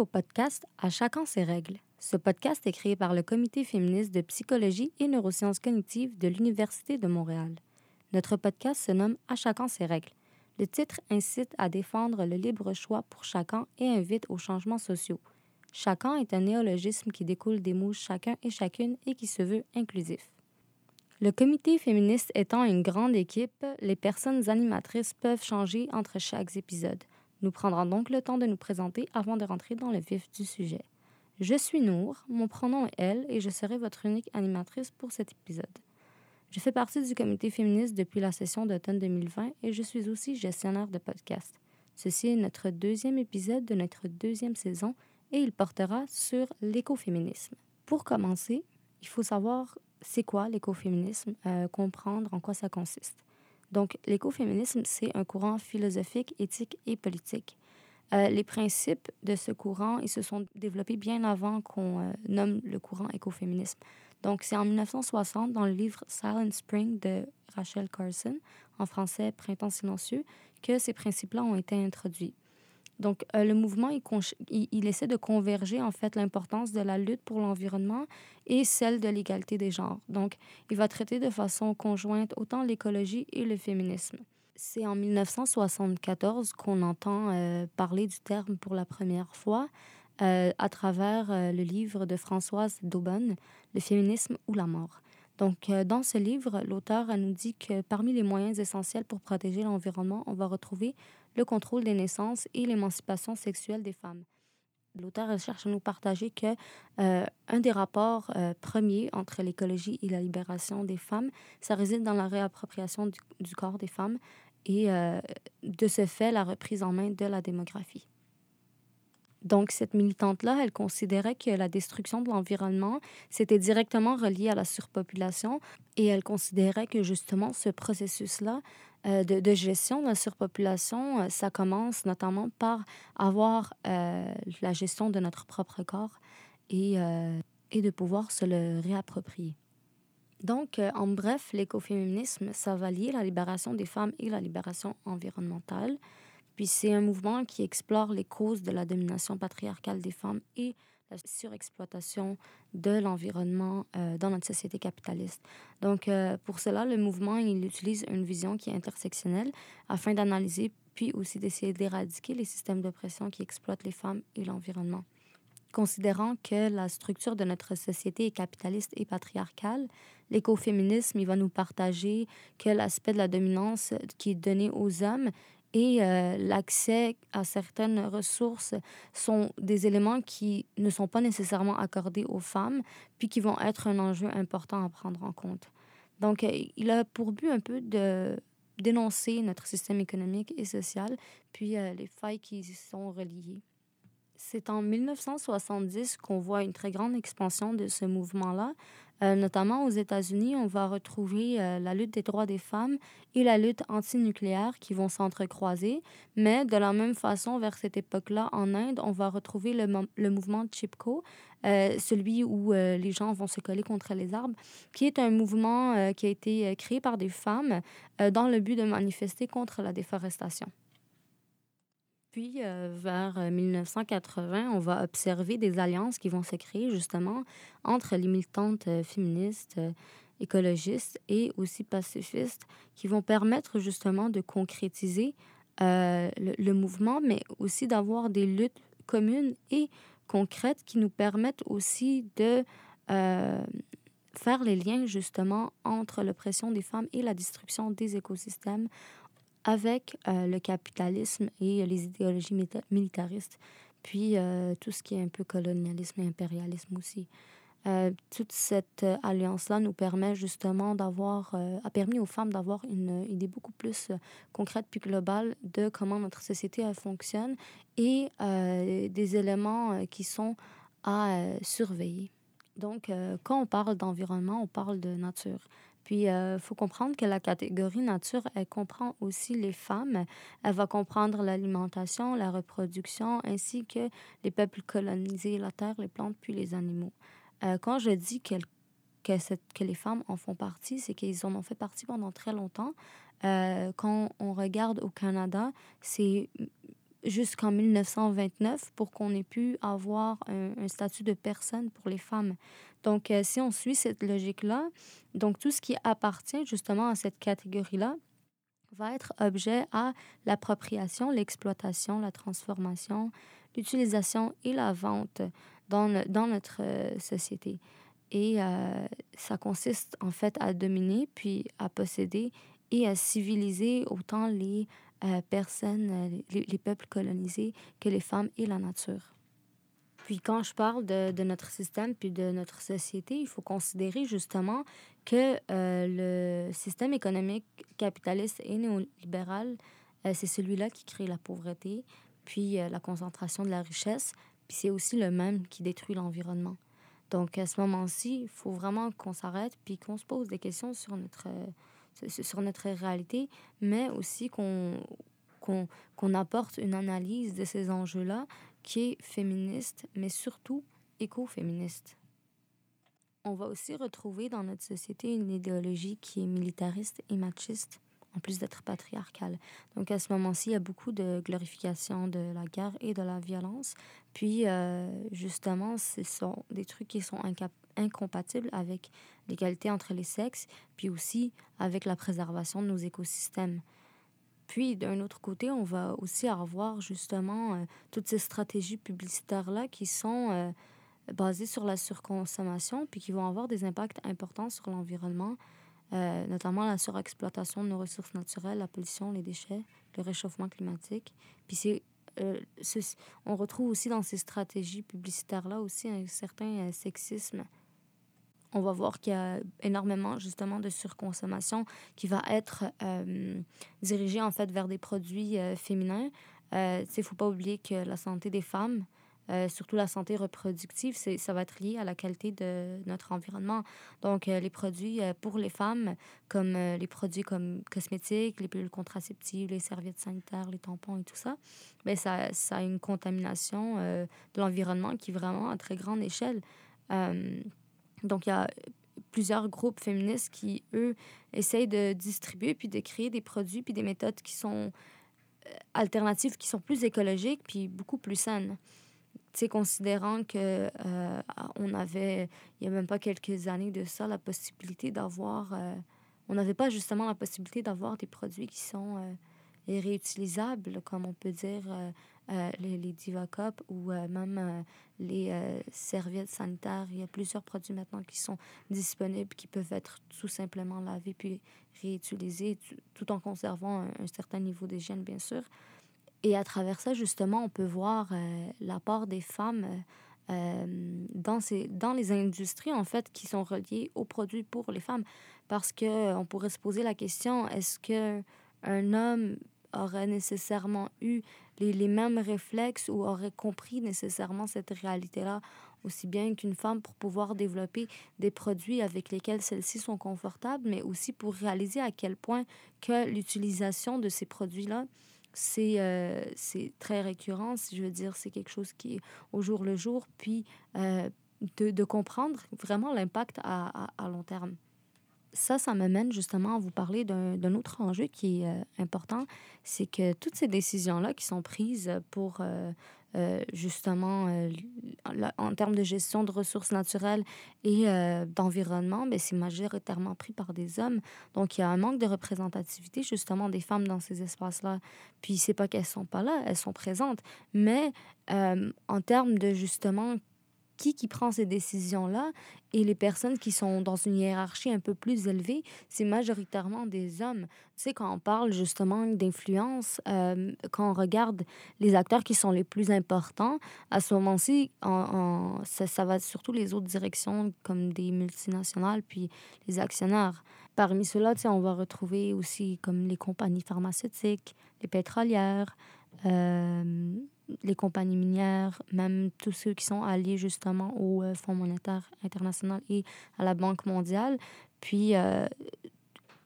Au podcast À chacun ses règles. Ce podcast est créé par le Comité féministe de psychologie et neurosciences cognitives de l'Université de Montréal. Notre podcast se nomme À chacun ses règles. Le titre incite à défendre le libre choix pour chacun et invite aux changements sociaux. Chacun est un néologisme qui découle des mots chacun et chacune et qui se veut inclusif. Le comité féministe étant une grande équipe, les personnes animatrices peuvent changer entre chaque épisode. Nous prendrons donc le temps de nous présenter avant de rentrer dans le vif du sujet. Je suis Nour, mon pronom est elle et je serai votre unique animatrice pour cet épisode. Je fais partie du comité féministe depuis la session d'automne 2020 et je suis aussi gestionnaire de podcast. Ceci est notre deuxième épisode de notre deuxième saison et il portera sur l'écoféminisme. Pour commencer, il faut savoir c'est quoi l'écoféminisme, euh, comprendre en quoi ça consiste. Donc, l'écoféminisme, c'est un courant philosophique, éthique et politique. Euh, les principes de ce courant, ils se sont développés bien avant qu'on euh, nomme le courant écoféminisme. Donc, c'est en 1960, dans le livre Silent Spring de Rachel Carson, en français Printemps silencieux, que ces principes-là ont été introduits. Donc, euh, le mouvement, il, il, essaie de converger, en fait, l'importance de la lutte pour l'environnement et celle de l'égalité des genres. Donc, il va traiter de façon conjointe autant l'écologie et le féminisme. C'est en 1974 qu'on entend euh, parler du terme pour la première fois euh, à travers le livre de Françoise Daubonne, Le féminisme ou la mort. Donc, dans ce livre, l'auteur nous dit que parmi les moyens essentiels pour protéger l'environnement, on va retrouver le contrôle des naissances et l'émancipation sexuelle des femmes. L'auteur cherche à nous partager que euh, un des rapports euh, premiers entre l'écologie et la libération des femmes, ça réside dans la réappropriation du, corps des femmes et euh, de ce fait la reprise en main de la démographie. Donc, cette militante-là, elle considérait que la destruction de l'environnement, c'était directement relié à la surpopulation et elle considérait que justement ce processus-là euh, de, gestion de la surpopulation, euh, ça commence notamment par avoir euh, la gestion de notre propre corps et, et de pouvoir se le réapproprier. Donc, en bref, l'écoféminisme, ça va lier la libération des femmes et la libération environnementale. Puis c'est un mouvement qui explore les causes de la domination patriarcale des femmes et la surexploitation de l'environnement euh, dans notre société capitaliste. Donc, euh, pour cela, le mouvement, il utilise une vision qui est intersectionnelle afin d'analyser puis aussi d'essayer d'éradiquer les systèmes d'oppression qui exploitent les femmes et l'environnement. Considérant que la structure de notre société est capitaliste et patriarcale, l'écoféminisme, va nous partager que l'aspect de la dominance qui est donné aux hommes et euh, l'accès à certaines ressources sont des éléments qui ne sont pas nécessairement accordés aux femmes, puis qui vont être un enjeu important à prendre en compte. Donc, euh, il a pour but un peu de dénoncer notre système économique et social, puis euh, les failles qui y sont reliées. C'est en 1970 qu'on voit une très grande expansion de ce mouvement-là. Euh, notamment aux États-Unis, on va retrouver euh, la lutte des droits des femmes et la lutte antinucléaire qui vont s'entrecroiser. Mais de la même façon, vers cette époque-là, en Inde, on va retrouver le, mouvement Chipko, euh, celui où les gens vont se coller contre les arbres, qui est un mouvement qui a été créé par des femmes dans le but de manifester contre la déforestation. Puis, euh, vers 1980, euh, on va observer des alliances qui vont se créer justement entre les militantes euh, féministes, écologistes et aussi pacifistes qui vont permettre justement de concrétiser le, mouvement, mais aussi d'avoir des luttes communes et concrètes qui nous permettent aussi de faire les liens justement entre l'oppression des femmes et la destruction des écosystèmes avec euh, le capitalisme et les idéologies militaristes, puis euh, tout ce qui est un peu colonialisme et impérialisme aussi. Euh, toute cette alliance-là nous permet justement d'avoir, a permis aux femmes d'avoir une idée beaucoup plus concrète puis globale de comment notre société fonctionne et des éléments qui sont à surveiller. Donc, quand on parle d'environnement, on parle de nature. Puis, il euh, faut comprendre que la catégorie nature, elle comprend aussi les femmes. Elle va comprendre l'alimentation, la reproduction, ainsi que les peuples colonisés, la terre, les plantes, puis les animaux. Euh, quand je dis que, que, les femmes en font partie, c'est qu'ils en ont fait partie pendant très longtemps. Euh, quand on regarde au Canada, c'est jusqu'en 1929 pour qu'on ait pu avoir un, statut de personne pour les femmes. Donc, euh, si on suit cette logique-là, donc tout ce qui appartient justement à cette catégorie-là va être objet à l'appropriation, l'exploitation, la transformation, l'utilisation et la vente dans, dans notre euh, société. Et euh, ça consiste en fait à dominer, puis à posséder et à civiliser autant les euh, personnes, euh, les, les, peuples colonisés que les femmes et la nature. Puis quand je parle de, notre système puis de notre société, il faut considérer justement que euh, le système économique capitaliste et néolibéral, c'est celui-là qui crée la pauvreté, puis la concentration de la richesse, puis c'est aussi le même qui détruit l'environnement. Donc à ce moment-ci, il faut vraiment qu'on s'arrête puis qu'on se pose des questions sur notre sur notre réalité, mais aussi qu'on apporte une analyse de ces enjeux-là qui est féministe, mais surtout écoféministe. On va aussi retrouver dans notre société une idéologie qui est militariste et machiste, en plus d'être patriarcale. Donc à ce moment-ci, il y a beaucoup de glorification de la guerre et de la violence. Puis euh, justement, ce sont des trucs qui sont incompatibles avec l'égalité entre les sexes, puis aussi avec la préservation de nos écosystèmes. Puis, d'un autre côté, on va aussi avoir justement euh, toutes ces stratégies publicitaires-là qui sont euh, basées sur la surconsommation, puis qui vont avoir des impacts importants sur l'environnement, euh, notamment la surexploitation de nos ressources naturelles, la pollution, les déchets, le réchauffement climatique. Puis c'est on retrouve aussi dans ces stratégies publicitaires-là aussi un certain sexisme on va voir qu'il y a énormément justement de surconsommation qui va être euh, dirigée en fait vers des produits euh, féminins. Euh, il ne faut pas oublier que la santé des femmes, euh, surtout la santé reproductive, ça va être lié à la qualité de notre environnement. Donc, les produits pour les femmes, comme les produits comme cosmétiques, les pilules contraceptives, les serviettes sanitaires, les tampons et tout ça, ben ça, ça a une contamination de l'environnement qui est vraiment à très grande échelle. Donc, il y a plusieurs groupes féministes qui, eux, essayent de distribuer puis de créer des produits puis des méthodes qui sont euh, alternatives, qui sont plus écologiques puis beaucoup plus saines. Tu considérant que euh, avait, il y a même pas quelques années de ça, la possibilité d'avoir... Euh, on n'avait pas justement la possibilité d'avoir des produits qui sont réutilisables, comme on peut dire euh, les, les Divacop ou euh, même euh, les serviettes sanitaires. Il y a plusieurs produits maintenant qui sont disponibles, qui peuvent être tout simplement lavés puis réutilisés, tout en conservant un, certain niveau d'hygiène, bien sûr. Et à travers ça, justement, on peut voir l'apport des femmes dans, ces, dans les industries, en fait, qui sont reliées aux produits pour les femmes. Parce qu'on pourrait se poser la question, est-ce qu'un homme aurait nécessairement eu les, les, mêmes réflexes ou aurait compris nécessairement cette réalité-là aussi bien qu'une femme pour pouvoir développer des produits avec lesquels celles-ci sont confortables, mais aussi pour réaliser à quel point que l'utilisation de ces produits-là, c'est euh, très récurrent, je veux dire, c'est quelque chose qui est au jour le jour, puis euh, de, de, comprendre vraiment l'impact à, à, long terme. Ça, ça m'amène justement à vous parler d'un autre enjeu qui est euh, important, c'est que toutes ces décisions-là qui sont prises pour euh, euh, justement en termes de gestion de ressources naturelles et d'environnement, mais ben, c'est majoritairement pris par des hommes. Donc il y a un manque de représentativité justement des femmes dans ces espaces-là. Puis c'est pas qu'elles sont pas là, elles sont présentes, mais en termes de justement qui qui prend ces décisions-là et les personnes qui sont dans une hiérarchie un peu plus élevée, c'est majoritairement des hommes. Tu sais, quand on parle justement d'influence, euh, quand on regarde les acteurs qui sont les plus importants, à ce moment-ci, en, ça, ça va surtout les autres directions comme des multinationales puis les actionnaires. Parmi ceux-là, tu sais, on va retrouver aussi comme les compagnies pharmaceutiques, les pétrolières, euh, les compagnies minières, même tous ceux qui sont alliés justement au euh, Fonds monétaire international et à la Banque mondiale. Puis, euh,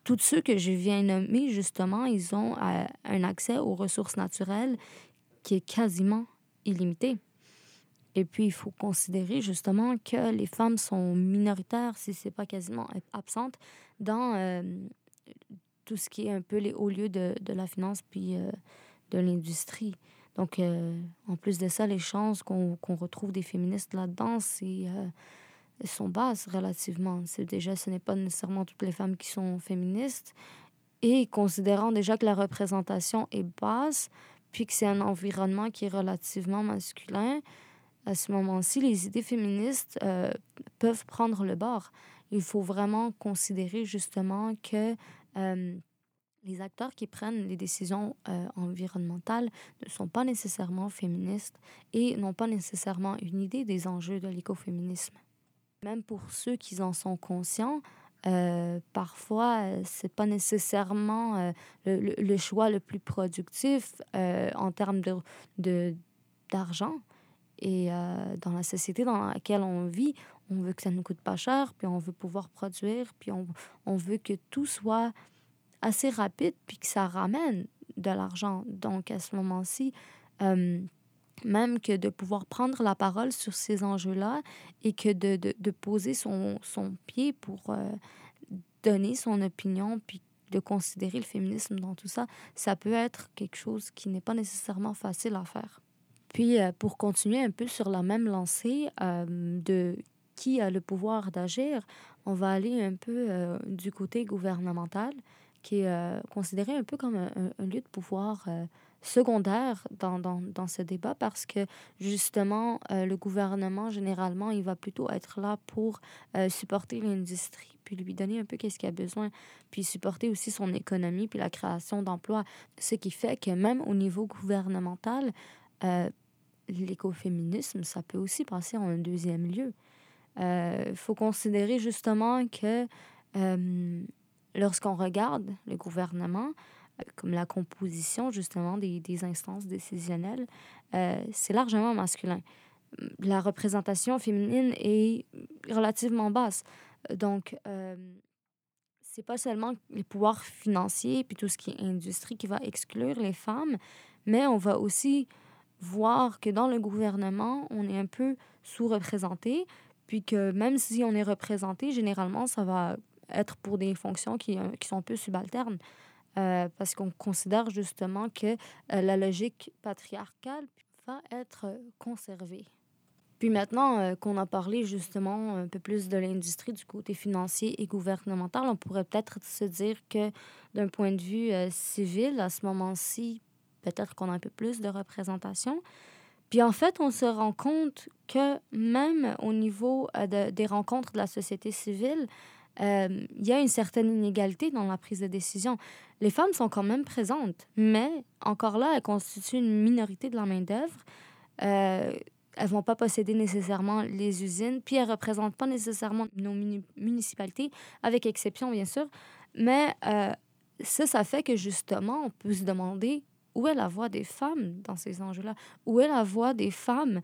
tous ceux que je viens nommer, justement, ils ont euh, un accès aux ressources naturelles qui est quasiment illimité. Et puis, il faut considérer justement que les femmes sont minoritaires, si ce n'est pas quasiment absentes, dans tout ce qui est un peu les hauts lieux de, de la finance puis de l'industrie. Donc, en plus de ça, les chances qu'on retrouve des féministes là-dedans, c'est sont basses relativement. C'est déjà, ce n'est pas nécessairement toutes les femmes qui sont féministes. Et considérant déjà que la représentation est basse, puis que c'est un environnement qui est relativement masculin, à ce moment-ci, les idées féministes euh, peuvent prendre le bord. Il faut vraiment considérer justement que euh, les acteurs qui prennent les décisions euh, environnementales ne sont pas nécessairement féministes et n'ont pas nécessairement une idée des enjeux de l'écoféminisme. Même pour ceux qui en sont conscients, euh, parfois, euh, c'est pas nécessairement euh, le, le, choix le plus productif en termes de, de, d'argent. Et dans la société dans laquelle on vit, on veut que ça ne coûte pas cher, puis on veut pouvoir produire, puis on, on veut que tout soit assez rapide, puis que ça ramène de l'argent. Donc, à ce moment-ci, même que de pouvoir prendre la parole sur ces enjeux-là et que de, de, de poser son, son, pied pour euh, donner son opinion, puis de considérer le féminisme dans tout ça, ça peut être quelque chose qui n'est pas nécessairement facile à faire. Puis, euh, pour continuer un peu sur la même lancée euh, de qui a le pouvoir d'agir, on va aller un peu du côté gouvernemental, qui est considéré un peu comme un, lieu de pouvoir secondaire dans, dans, dans, ce débat parce que justement, euh, le gouvernement, généralement, il va plutôt être là pour euh, supporter l'industrie, puis lui donner un peu qu'est-ce qu'il a besoin, puis supporter aussi son économie, puis la création d'emplois. Ce qui fait que même au niveau gouvernemental, euh, l'écoféminisme, ça peut aussi passer en un deuxième lieu. Il faut considérer justement que lorsqu'on regarde le gouvernement, comme la composition justement des, des instances décisionnelles, euh, c'est largement masculin. La représentation féminine est relativement basse. Donc, euh, c'est pas seulement les pouvoirs financiers puis tout ce qui est industrie qui va exclure les femmes, mais on va aussi voir que dans le gouvernement, on est un peu sous-représenté, puis que même si on est représenté, généralement, ça va être pour des fonctions qui, euh, qui sont un peu subalternes. Euh, parce qu'on considère justement que euh, la logique patriarcale va être conservée. Puis maintenant qu'on a parlé justement un peu plus de l'industrie du côté financier et gouvernemental, on pourrait peut-être se dire que d'un point de vue civil, à ce moment-ci, peut-être qu'on a un peu plus de représentation. Puis en fait, on se rend compte que même au niveau de, des rencontres de la société civile, euh, il y a une certaine inégalité dans la prise de décision. Les femmes sont quand même présentes, mais encore là, elles constituent une minorité de la main-d'œuvre. Euh, elles vont pas posséder nécessairement les usines, puis elles représentent pas nécessairement nos municipalités, avec exception bien sûr. Mais euh, ça, ça fait que justement, on peut se demander où est la voix des femmes dans ces enjeux-là? Où est la voix des femmes,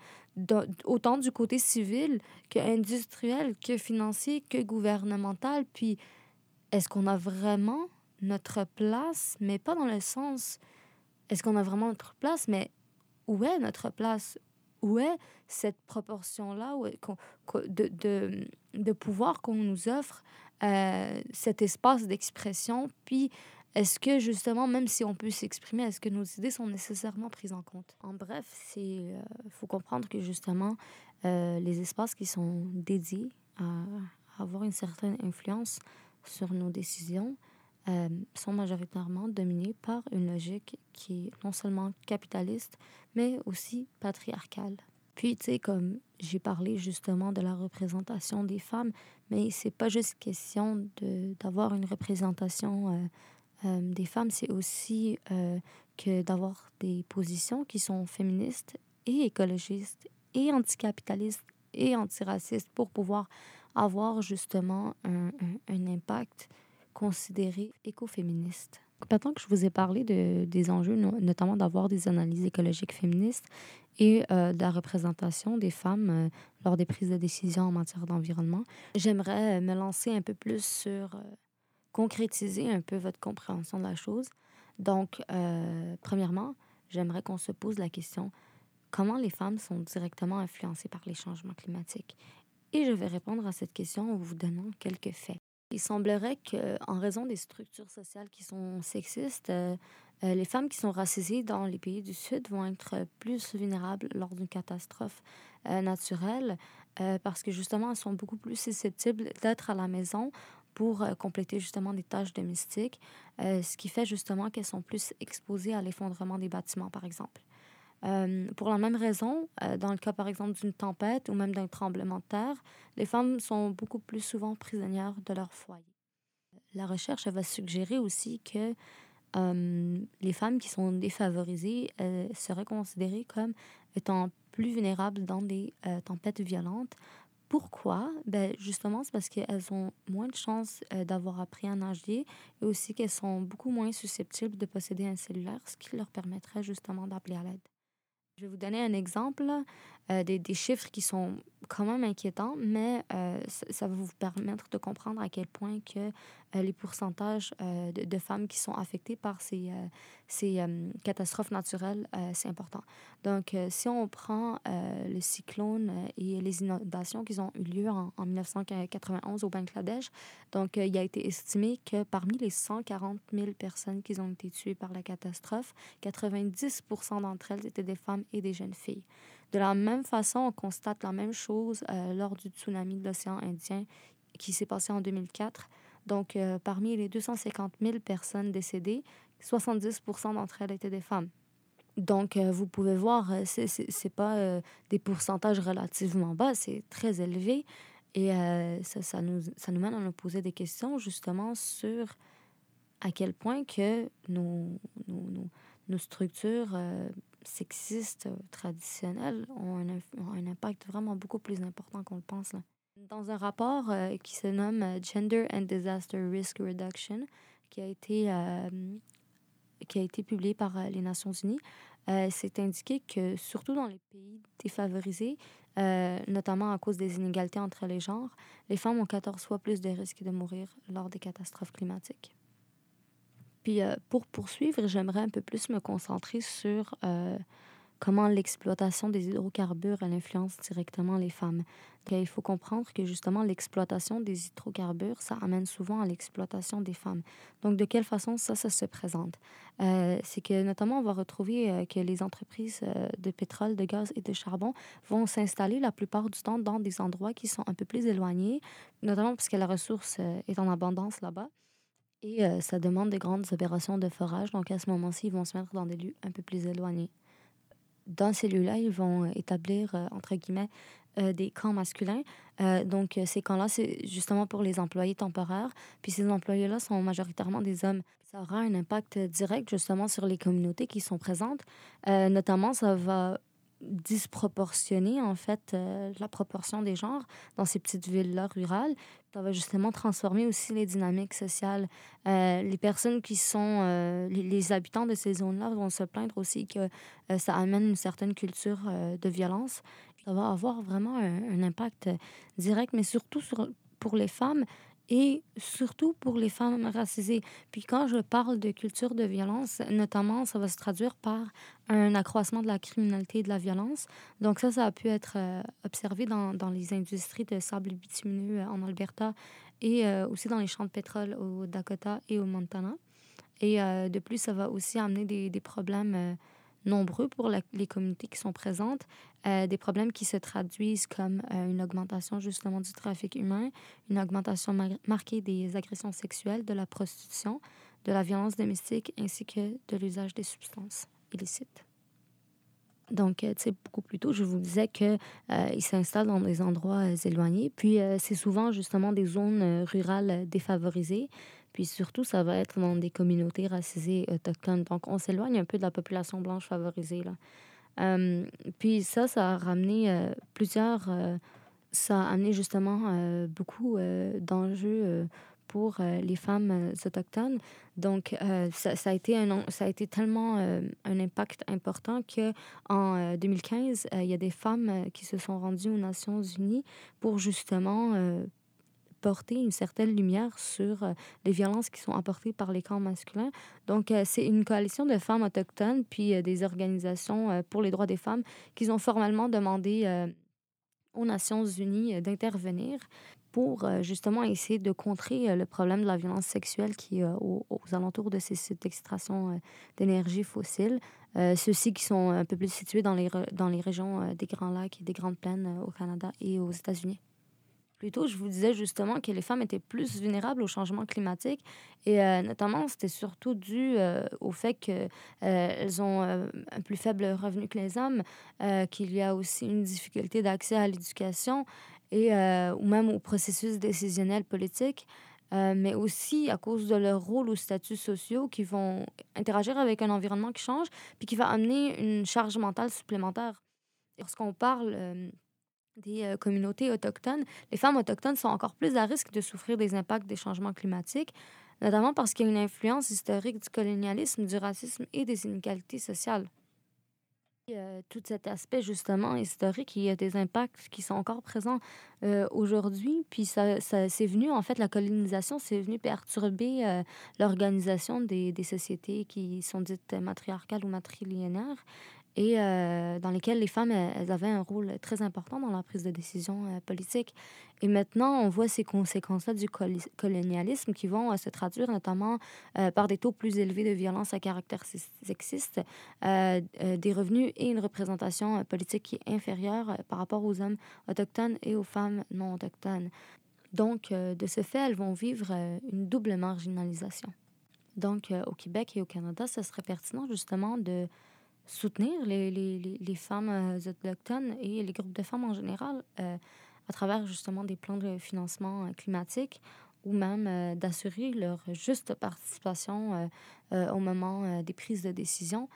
autant du côté civil que industriel, que financier, que gouvernemental? Puis, est-ce qu'on a vraiment notre place, mais pas dans le sens, est-ce qu'on a vraiment notre place, mais où est notre place? Où est cette proportion-là de, pouvoir qu'on nous offre, euh, cet espace d'expression, puis est-ce que justement, même si on peut s'exprimer, est-ce que nos idées sont nécessairement prises en compte? En bref, il euh, faut comprendre que justement, euh, les espaces qui sont dédiés à, avoir une certaine influence sur nos décisions euh, sont majoritairement dominés par une logique qui est non seulement capitaliste, mais aussi patriarcale. Puis, tu sais, comme j'ai parlé justement de la représentation des femmes, mais c'est pas juste question d'avoir une représentation des femmes, c'est aussi euh, que d'avoir des positions qui sont féministes et écologistes et anticapitalistes et antiracistes pour pouvoir avoir justement un, un, impact considéré écoféministe. Maintenant que je vous ai parlé de, des enjeux, notamment d'avoir des analyses écologiques féministes et euh, de la représentation des femmes lors des prises de décision en matière d'environnement, j'aimerais me lancer un peu plus sur concrétiser un peu votre compréhension de la chose. Donc, euh, premièrement, j'aimerais qu'on se pose la question comment les femmes sont directement influencées par les changements climatiques? Et je vais répondre à cette question en vous donnant quelques faits. Il semblerait qu'en raison des structures sociales qui sont sexistes, euh, les femmes qui sont racisées dans les pays du Sud vont être plus vulnérables lors d'une catastrophe naturelle parce que justement, elles sont beaucoup plus susceptibles d'être à la maison pour compléter justement des tâches domestiques, ce qui fait justement qu'elles sont plus exposées à l'effondrement des bâtiments, par exemple. pour la même raison, dans le cas par exemple d'une tempête ou même d'un tremblement de terre, les femmes sont beaucoup plus souvent prisonnières de leur foyer. La recherche va suggérer aussi que les femmes qui sont défavorisées seraient considérées comme étant plus vulnérables dans des tempêtes violentes pourquoi? Ben, justement, c'est parce qu'elles ont moins de chances euh, d'avoir appris à nager et aussi qu'elles sont beaucoup moins susceptibles de posséder un cellulaire, ce qui leur permettrait justement d'appeler à l'aide. Je vais vous donner un exemple, euh, des, des, chiffres qui sont quand même inquiétants, mais euh, ça, va vous permettre de comprendre à quel point que euh, les pourcentages de, femmes qui sont affectées par ces, ces catastrophes naturelles, c'est important. Donc, si on prend le cyclone et les inondations qui ont eu lieu en, en 1991 au Bangladesh, donc il a été estimé que parmi les 140 000 personnes qui ont été tuées par la catastrophe, 90 d'entre elles étaient des femmes et des jeunes filles. De la même façon, on constate la même chose euh, lors du tsunami de l'océan Indien qui s'est passé en 2004. Donc, euh, parmi les 250 000 personnes décédées, 70 d'entre elles étaient des femmes. Donc, euh, vous pouvez voir, ce n'est pas des pourcentages relativement bas, c'est très élevé. Et ça, ça, nous, ça nous mène à nous poser des questions justement sur à quel point que nos, nos, nos structures sexistes euh, traditionnels ont un, un, impact vraiment beaucoup plus important qu'on le pense. Là. Dans un rapport euh, qui se nomme euh, Gender and Disaster Risk Reduction, qui a été, qui a été publié par les Nations Unies, c'est indiqué que surtout dans les pays défavorisés, notamment à cause des inégalités entre les genres, les femmes ont 14 fois plus de risques de mourir lors des catastrophes climatiques. Puis euh, pour poursuivre, j'aimerais un peu plus me concentrer sur euh, comment l'exploitation des hydrocarbures influence directement les femmes. il faut comprendre que justement l'exploitation des hydrocarbures, ça amène souvent à l'exploitation des femmes. Donc de quelle façon ça, ça se présente? Euh, c'est que notamment on va retrouver que les entreprises de pétrole, de gaz et de charbon vont s'installer la plupart du temps dans des endroits qui sont un peu plus éloignés, notamment parce que la ressource est en abondance là-bas. Et ça demande des grandes opérations de forage. Donc, à ce moment-ci, ils vont se mettre dans des lieux un peu plus éloignés. Dans ces lieux-là, ils vont établir, entre guillemets, des camps masculins. donc, ces camps-là, c'est justement pour les employés temporaires. Puis ces employés-là sont majoritairement des hommes. Ça aura un impact direct, justement, sur les communautés qui sont présentes. notamment, ça va disproportionner, en fait, la proportion des genres dans ces petites villes-là rurales. Ça va justement transformer aussi les dynamiques sociales. Euh, les personnes qui sont, euh, les, habitants de ces zones-là vont se plaindre aussi que euh, ça amène une certaine culture de violence. Ça va avoir vraiment un, impact direct, mais surtout sur, pour les femmes et surtout pour les femmes racisées. Puis quand je parle de culture de violence, notamment, ça va se traduire par un accroissement de la criminalité et de la violence. Donc ça, ça a pu être euh, observé dans, dans, les industries de sable bitumineux euh, en Alberta et euh, aussi dans les champs de pétrole au Dakota et au Montana. Et de plus, ça va aussi amener des, des problèmes nombreux pour les communautés qui sont présentes, euh, des problèmes qui se traduisent comme euh, une augmentation justement du trafic humain, une augmentation marquée des agressions sexuelles, de la prostitution, de la violence domestique ainsi que de l'usage des substances illicites. Donc, euh, tu sais, beaucoup plus tôt, je vous disais qu'ils euh, s'installent dans des endroits éloignés. Puis, c'est souvent justement des zones rurales défavorisées. Puis surtout, ça va être dans des communautés racisées autochtones. Donc, on s'éloigne un peu de la population blanche favorisée. Là. puis ça, ça a ramené euh, plusieurs... Euh, ça a amené justement euh, beaucoup d'enjeux pour les femmes autochtones. Donc, ça, ça, a été un, ça a été tellement un impact important qu'en 2015, il y a des femmes qui se sont rendues aux Nations Unies pour justement porter une certaine lumière sur euh, les violences qui sont apportées par les camps masculins. Donc, euh, c'est une coalition de femmes autochtones, puis euh, des organisations pour les droits des femmes qui ont formellement demandé aux Nations Unies d'intervenir. pour justement essayer de contrer le problème de la violence sexuelle qui est aux, alentours de ces sites d'extraction d'énergie fossile. Ceux-ci qui sont un peu plus situés dans les, dans les régions des Grands Lacs et des Grandes Plaines au Canada et aux États-Unis. Plus tôt, je vous disais justement que les femmes étaient plus vulnérables au changement climatique et euh, notamment, c'était surtout dû euh, au fait qu'elles euh, ont un plus faible revenu que les hommes, qu'il y a aussi une difficulté d'accès à l'éducation et ou même au processus décisionnel politique. mais aussi à cause de leur rôle ou statuts sociaux qui vont interagir avec un environnement qui change, puis qui va amener une charge mentale supplémentaire. Lorsqu'on parle des euh, communautés autochtones, les femmes autochtones sont encore plus à risque de souffrir des impacts des changements climatiques, notamment parce qu'il y a une influence historique du colonialisme, du racisme et des inégalités sociales. Euh, tout cet aspect justement historique, il y a des impacts qui sont encore présents euh, aujourd'hui. Puis ça, ça c'est venu, en fait, la colonisation, c'est venu perturber l'organisation des, des, sociétés qui sont dites matriarcales ou matrilinéaires et euh, dans lesquelles les femmes, elles avaient un rôle très important dans la prise de décision euh, politique. Et maintenant, on voit ces conséquences-là du colonialisme qui vont euh, se traduire notamment par des taux plus élevés de violence à caractère sexiste, des revenus et une représentation politique qui est inférieure par rapport aux hommes autochtones et aux femmes non autochtones. Donc, de ce fait, elles vont vivre une double marginalisation. Donc, au Québec et au Canada, ce serait pertinent justement de soutenir les, les, les, femmes euh, autochtones et les groupes de femmes en général euh, à travers justement des plans de financement euh, climatique ou même d'assurer leur juste participation au moment des prises de décision.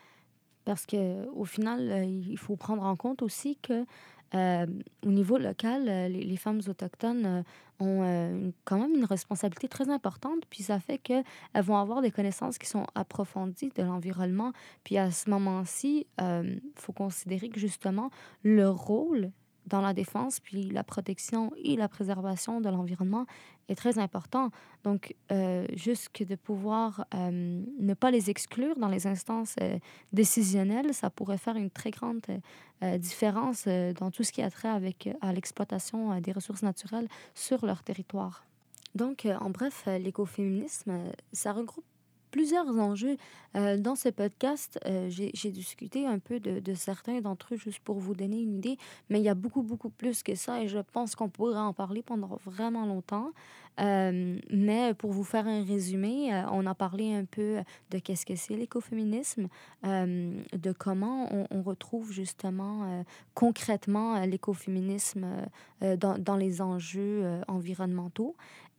Parce qu'au final, il faut prendre en compte aussi que euh, au niveau local, euh, les, femmes autochtones euh, ont quand même une responsabilité très importante, puis ça fait qu'elles vont avoir des connaissances qui sont approfondies de l'environnement. Puis à ce moment-ci, il faut considérer que justement, leur rôle dans la défense, puis la protection et la préservation de l'environnement est très important. Donc, euh, juste de pouvoir euh, ne pas les exclure dans les instances euh, décisionnelles, ça pourrait faire une très grande différence dans tout ce qui a trait avec, à l'exploitation des ressources naturelles sur leur territoire. Donc, en bref, l'écoféminisme, ça regroupe plusieurs enjeux. Euh, dans ce podcast, euh, j'ai discuté un peu de, certains d'entre eux juste pour vous donner une idée, mais il y a beaucoup, beaucoup plus que ça et je pense qu'on pourrait en parler pendant vraiment longtemps. Euh, mais pour vous faire un résumé, on a parlé un peu de qu'est-ce que c'est l'écoféminisme, de comment on, retrouve justement concrètement l'écoféminisme dans, les enjeux environnementaux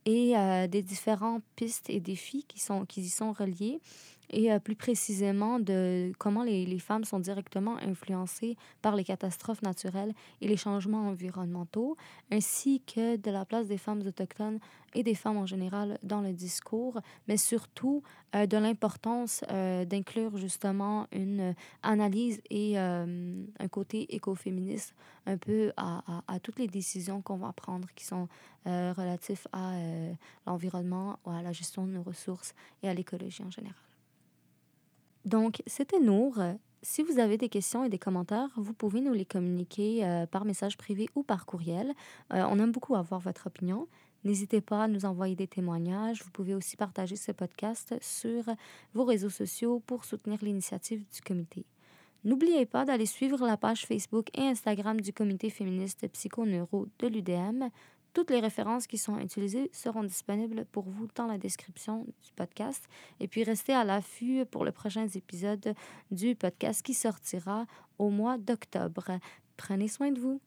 et euh, des différentes pistes et défis qui, sont, qui y sont reliés et euh, plus précisément de comment les, les, femmes sont directement influencées par les catastrophes naturelles et les changements environnementaux, ainsi que de la place des femmes autochtones et des femmes en général dans le discours, mais surtout euh, de l'importance euh, d'inclure justement une analyse et un côté écoféministe un peu à, à, à toutes les décisions qu'on va prendre qui sont relatifs à l'environnement, à la gestion de nos ressources et à l'écologie en général. Donc, c'était Nour. Si vous avez des questions et des commentaires, vous pouvez nous les communiquer euh, par message privé ou par courriel. Euh, on aime beaucoup avoir votre opinion. N'hésitez pas à nous envoyer des témoignages. Vous pouvez aussi partager ce podcast sur vos réseaux sociaux pour soutenir l'initiative du comité. N'oubliez pas d'aller suivre la page Facebook et Instagram du comité féministe psychoneuro de l'UDM. Toutes les références qui sont utilisées seront disponibles pour vous dans la description du podcast. Et puis restez à l'affût pour le prochain épisode du podcast qui sortira au mois d'octobre. Prenez soin de vous.